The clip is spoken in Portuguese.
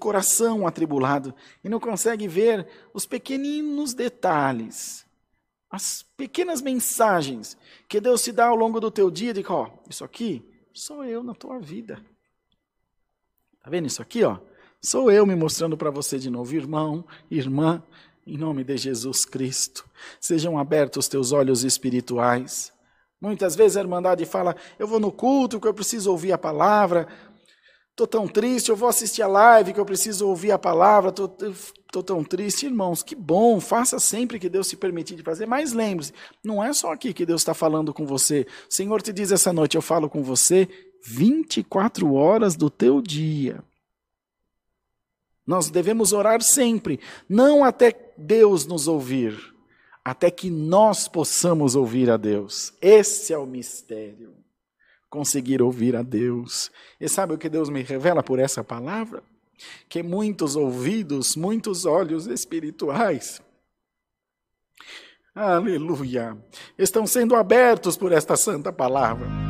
coração atribulado e não consegue ver os pequeninos detalhes, as pequenas mensagens que Deus te dá ao longo do teu dia, de ó, isso aqui sou eu na tua vida. Tá vendo isso aqui, ó? Sou eu me mostrando para você de novo, irmão, irmã, em nome de Jesus Cristo. Sejam abertos os teus olhos espirituais. Muitas vezes a Irmandade fala: Eu vou no culto porque eu preciso ouvir a palavra. Estou tão triste, eu vou assistir a live que eu preciso ouvir a palavra. Estou tão triste. Irmãos, que bom, faça sempre que Deus te permitir de fazer. Mas lembre-se: não é só aqui que Deus está falando com você. O Senhor te diz essa noite: Eu falo com você 24 horas do teu dia. Nós devemos orar sempre, não até Deus nos ouvir, até que nós possamos ouvir a Deus. Esse é o mistério. Conseguir ouvir a Deus. E sabe o que Deus me revela por essa palavra? Que muitos ouvidos, muitos olhos espirituais, aleluia, estão sendo abertos por esta santa palavra